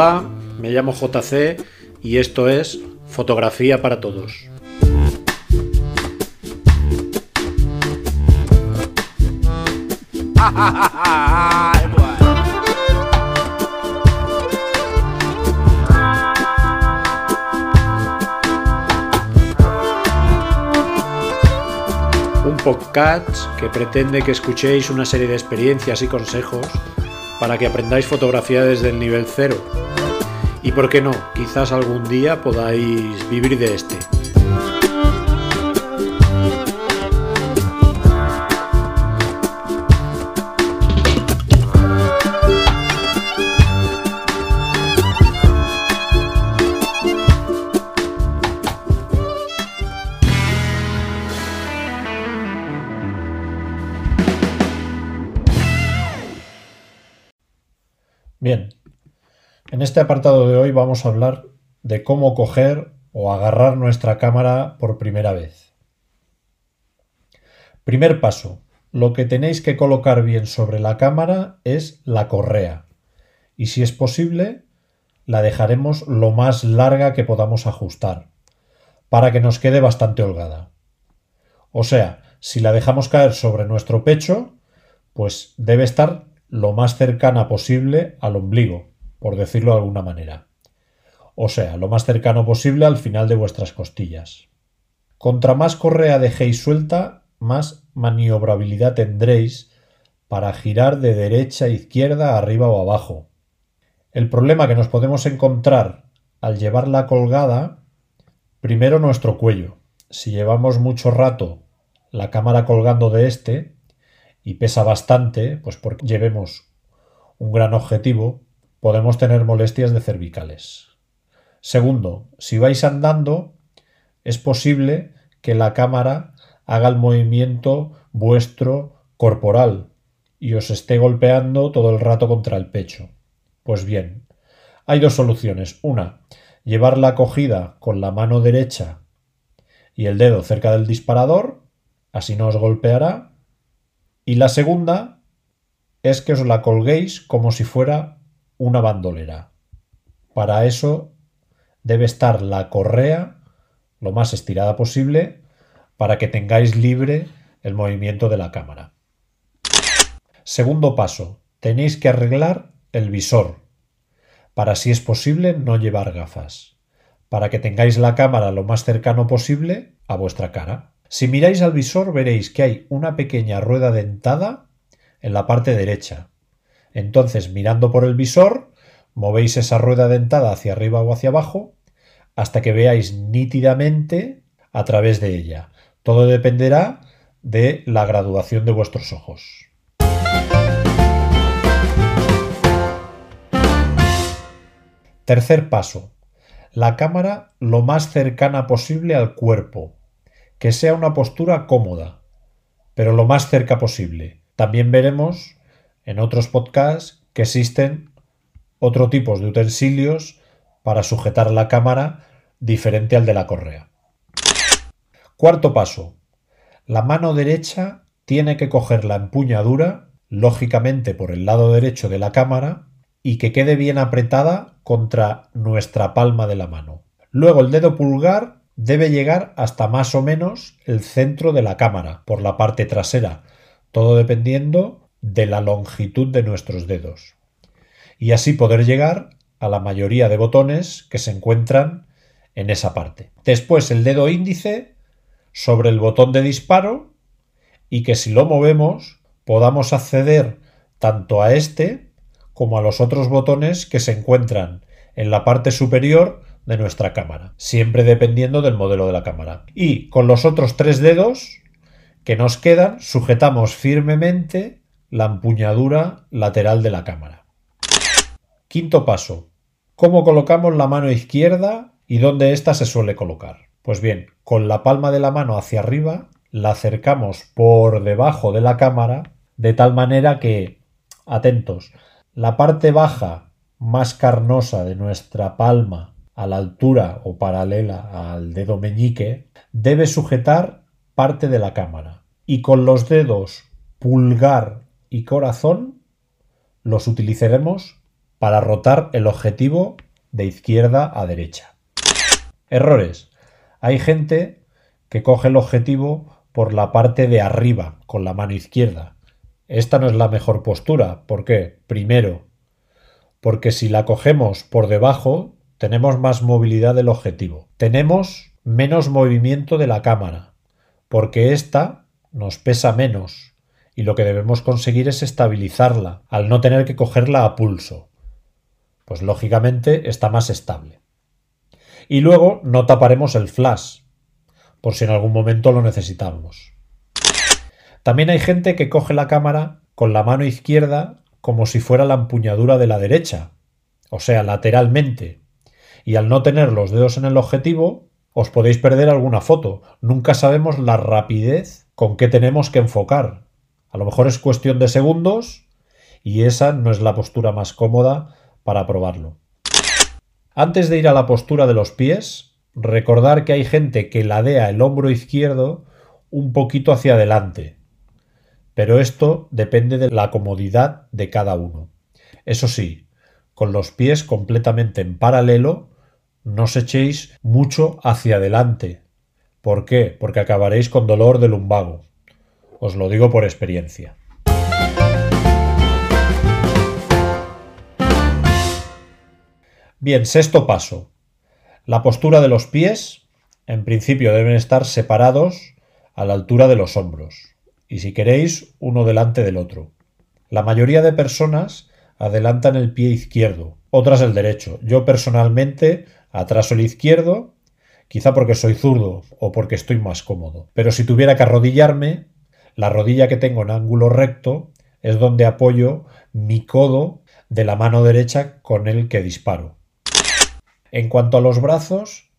Hola, me llamo JC y esto es Fotografía para Todos. Un podcast que pretende que escuchéis una serie de experiencias y consejos para que aprendáis fotografía desde el nivel cero. Y por qué no, quizás algún día podáis vivir de este. Bien, en este apartado de hoy vamos a hablar de cómo coger o agarrar nuestra cámara por primera vez. Primer paso. Lo que tenéis que colocar bien sobre la cámara es la correa. Y si es posible, la dejaremos lo más larga que podamos ajustar, para que nos quede bastante holgada. O sea, si la dejamos caer sobre nuestro pecho, pues debe estar lo más cercana posible al ombligo, por decirlo de alguna manera. O sea, lo más cercano posible al final de vuestras costillas. Contra más correa dejéis suelta, más maniobrabilidad tendréis para girar de derecha a izquierda, arriba o abajo. El problema que nos podemos encontrar al llevarla colgada, primero nuestro cuello. Si llevamos mucho rato la cámara colgando de este, y pesa bastante, pues porque llevemos un gran objetivo, podemos tener molestias de cervicales. Segundo, si vais andando, es posible que la cámara haga el movimiento vuestro corporal y os esté golpeando todo el rato contra el pecho. Pues bien, hay dos soluciones. Una, llevarla cogida con la mano derecha y el dedo cerca del disparador, así no os golpeará. Y la segunda es que os la colguéis como si fuera una bandolera. Para eso debe estar la correa lo más estirada posible para que tengáis libre el movimiento de la cámara. Segundo paso, tenéis que arreglar el visor para si es posible no llevar gafas, para que tengáis la cámara lo más cercano posible a vuestra cara. Si miráis al visor veréis que hay una pequeña rueda dentada en la parte derecha. Entonces, mirando por el visor, movéis esa rueda dentada hacia arriba o hacia abajo hasta que veáis nítidamente a través de ella. Todo dependerá de la graduación de vuestros ojos. Tercer paso. La cámara lo más cercana posible al cuerpo, que sea una postura cómoda, pero lo más cerca posible. También veremos en otros podcasts que existen otro tipo de utensilios para sujetar la cámara diferente al de la correa. Cuarto paso. La mano derecha tiene que coger la empuñadura, lógicamente por el lado derecho de la cámara, y que quede bien apretada contra nuestra palma de la mano. Luego el dedo pulgar debe llegar hasta más o menos el centro de la cámara, por la parte trasera, todo dependiendo de la longitud de nuestros dedos. Y así poder llegar a la mayoría de botones que se encuentran en esa parte. Después el dedo índice sobre el botón de disparo y que si lo movemos podamos acceder tanto a este como a los otros botones que se encuentran en la parte superior de nuestra cámara, siempre dependiendo del modelo de la cámara. Y con los otros tres dedos que nos quedan, sujetamos firmemente la empuñadura lateral de la cámara. Quinto paso. ¿Cómo colocamos la mano izquierda y dónde ésta se suele colocar? Pues bien, con la palma de la mano hacia arriba, la acercamos por debajo de la cámara, de tal manera que, atentos, la parte baja más carnosa de nuestra palma a la altura o paralela al dedo meñique, debe sujetar parte de la cámara y con los dedos pulgar y corazón los utilizaremos para rotar el objetivo de izquierda a derecha. Errores. Hay gente que coge el objetivo por la parte de arriba, con la mano izquierda. Esta no es la mejor postura. ¿Por qué? Primero, porque si la cogemos por debajo, tenemos más movilidad del objetivo. Tenemos menos movimiento de la cámara, porque esta nos pesa menos y lo que debemos conseguir es estabilizarla, al no tener que cogerla a pulso. Pues lógicamente está más estable. Y luego no taparemos el flash, por si en algún momento lo necesitamos. También hay gente que coge la cámara con la mano izquierda como si fuera la empuñadura de la derecha, o sea, lateralmente, y al no tener los dedos en el objetivo, os podéis perder alguna foto. Nunca sabemos la rapidez con que tenemos que enfocar. A lo mejor es cuestión de segundos y esa no es la postura más cómoda para probarlo. Antes de ir a la postura de los pies, recordar que hay gente que ladea el hombro izquierdo un poquito hacia adelante, pero esto depende de la comodidad de cada uno. Eso sí, con los pies completamente en paralelo, no os echéis mucho hacia adelante. ¿Por qué? Porque acabaréis con dolor de lumbago. Os lo digo por experiencia. Bien, sexto paso. La postura de los pies, en principio, deben estar separados a la altura de los hombros y si queréis, uno delante del otro. La mayoría de personas adelantan el pie izquierdo, otras el derecho. Yo personalmente atraso el izquierdo, quizá porque soy zurdo o porque estoy más cómodo. Pero si tuviera que arrodillarme, la rodilla que tengo en ángulo recto es donde apoyo mi codo de la mano derecha con el que disparo. En cuanto a los brazos,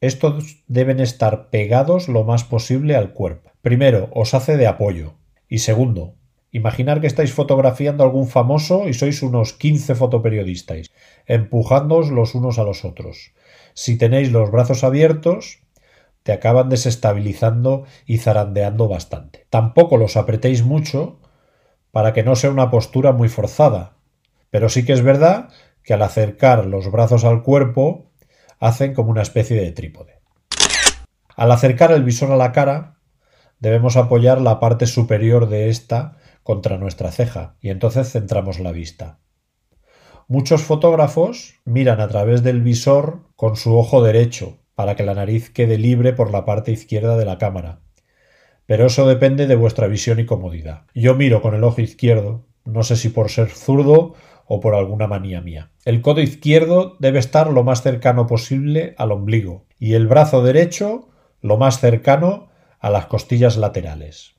estos deben estar pegados lo más posible al cuerpo. Primero, os hace de apoyo. Y segundo, imaginar que estáis fotografiando a algún famoso y sois unos 15 fotoperiodistas, empujándoos los unos a los otros. Si tenéis los brazos abiertos, te acaban desestabilizando y zarandeando bastante. Tampoco los apretéis mucho para que no sea una postura muy forzada. Pero sí que es verdad que al acercar los brazos al cuerpo hacen como una especie de trípode. Al acercar el visor a la cara, debemos apoyar la parte superior de ésta contra nuestra ceja y entonces centramos la vista. Muchos fotógrafos miran a través del visor con su ojo derecho para que la nariz quede libre por la parte izquierda de la cámara. Pero eso depende de vuestra visión y comodidad. Yo miro con el ojo izquierdo, no sé si por ser zurdo o por alguna manía mía. El codo izquierdo debe estar lo más cercano posible al ombligo y el brazo derecho lo más cercano a las costillas laterales.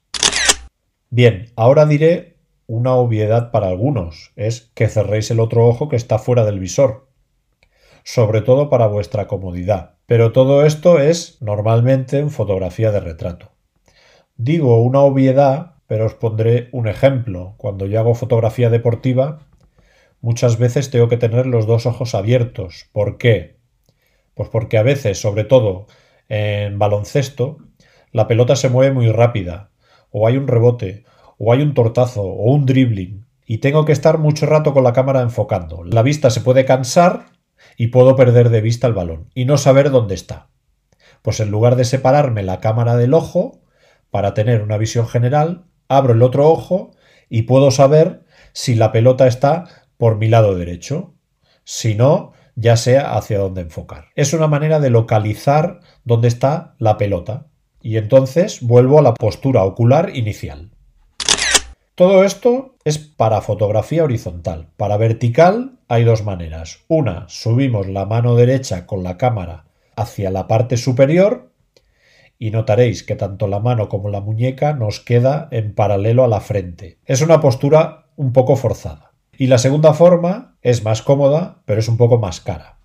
Bien, ahora diré una obviedad para algunos, es que cerréis el otro ojo que está fuera del visor, sobre todo para vuestra comodidad. Pero todo esto es normalmente en fotografía de retrato. Digo una obviedad, pero os pondré un ejemplo. Cuando yo hago fotografía deportiva, muchas veces tengo que tener los dos ojos abiertos. ¿Por qué? Pues porque a veces, sobre todo en baloncesto, la pelota se mueve muy rápida, o hay un rebote, o hay un tortazo, o un dribbling, y tengo que estar mucho rato con la cámara enfocando. La vista se puede cansar y puedo perder de vista el balón y no saber dónde está. Pues en lugar de separarme la cámara del ojo, para tener una visión general, abro el otro ojo y puedo saber si la pelota está por mi lado derecho. Si no, ya sea hacia dónde enfocar. Es una manera de localizar dónde está la pelota y entonces vuelvo a la postura ocular inicial. Todo esto es para fotografía horizontal. Para vertical hay dos maneras. Una, subimos la mano derecha con la cámara hacia la parte superior y notaréis que tanto la mano como la muñeca nos queda en paralelo a la frente. Es una postura un poco forzada. Y la segunda forma es más cómoda, pero es un poco más cara.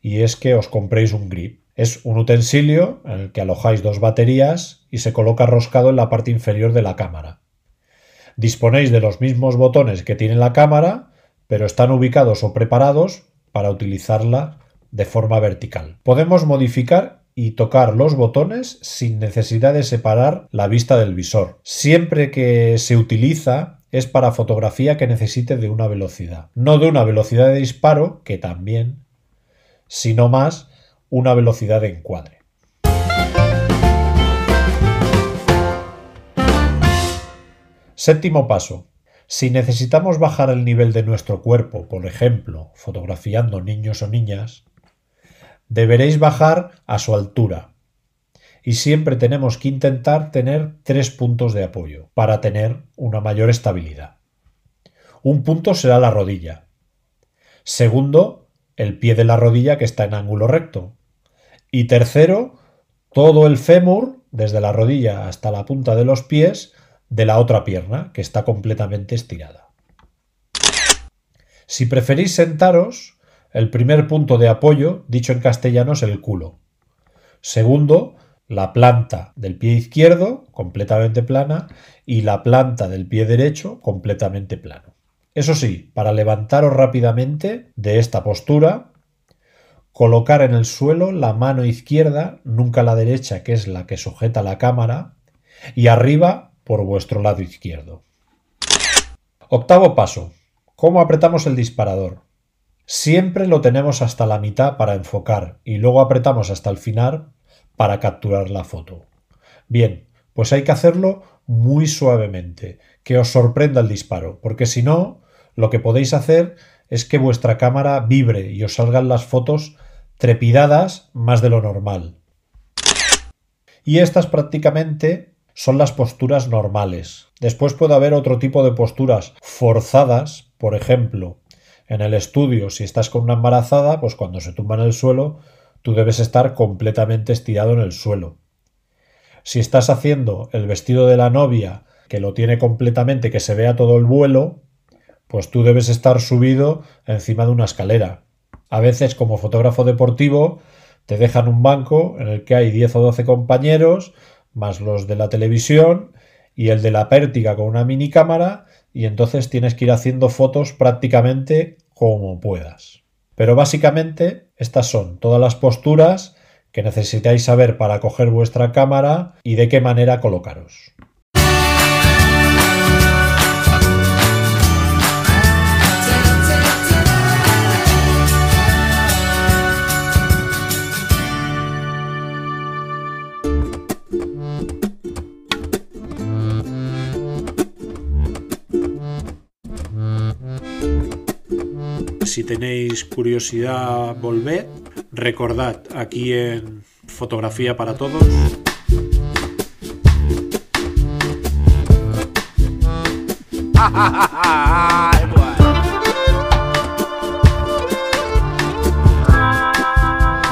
Y es que os compréis un grip. Es un utensilio en el que alojáis dos baterías y se coloca roscado en la parte inferior de la cámara. Disponéis de los mismos botones que tiene la cámara, pero están ubicados o preparados para utilizarla de forma vertical. Podemos modificar y tocar los botones sin necesidad de separar la vista del visor. Siempre que se utiliza es para fotografía que necesite de una velocidad. No de una velocidad de disparo, que también, sino más una velocidad de encuadre. Séptimo paso. Si necesitamos bajar el nivel de nuestro cuerpo, por ejemplo, fotografiando niños o niñas, deberéis bajar a su altura. Y siempre tenemos que intentar tener tres puntos de apoyo para tener una mayor estabilidad. Un punto será la rodilla. Segundo, el pie de la rodilla que está en ángulo recto. Y tercero, todo el fémur, desde la rodilla hasta la punta de los pies, de la otra pierna, que está completamente estirada. Si preferís sentaros, el primer punto de apoyo, dicho en castellano, es el culo. Segundo, la planta del pie izquierdo, completamente plana, y la planta del pie derecho, completamente plano. Eso sí, para levantaros rápidamente de esta postura, Colocar en el suelo la mano izquierda, nunca la derecha, que es la que sujeta la cámara, y arriba por vuestro lado izquierdo. Octavo paso. ¿Cómo apretamos el disparador? Siempre lo tenemos hasta la mitad para enfocar y luego apretamos hasta el final para capturar la foto. Bien, pues hay que hacerlo muy suavemente, que os sorprenda el disparo, porque si no, lo que podéis hacer es que vuestra cámara vibre y os salgan las fotos trepidadas más de lo normal. Y estas prácticamente son las posturas normales. Después puede haber otro tipo de posturas forzadas, por ejemplo, en el estudio, si estás con una embarazada, pues cuando se tumba en el suelo, tú debes estar completamente estirado en el suelo. Si estás haciendo el vestido de la novia, que lo tiene completamente, que se vea todo el vuelo, pues tú debes estar subido encima de una escalera. A veces, como fotógrafo deportivo, te dejan un banco en el que hay 10 o 12 compañeros, más los de la televisión y el de la pértiga con una mini cámara, y entonces tienes que ir haciendo fotos prácticamente como puedas. Pero básicamente estas son todas las posturas que necesitáis saber para coger vuestra cámara y de qué manera colocaros. Si tenéis curiosidad, volved. Recordad aquí en Fotografía para Todos.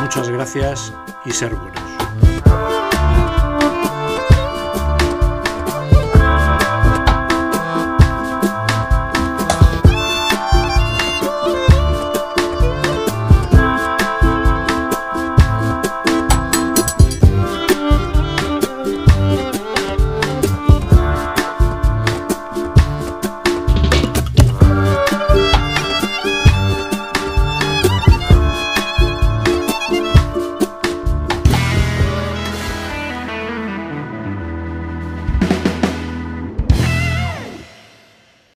Muchas gracias y ser buenos.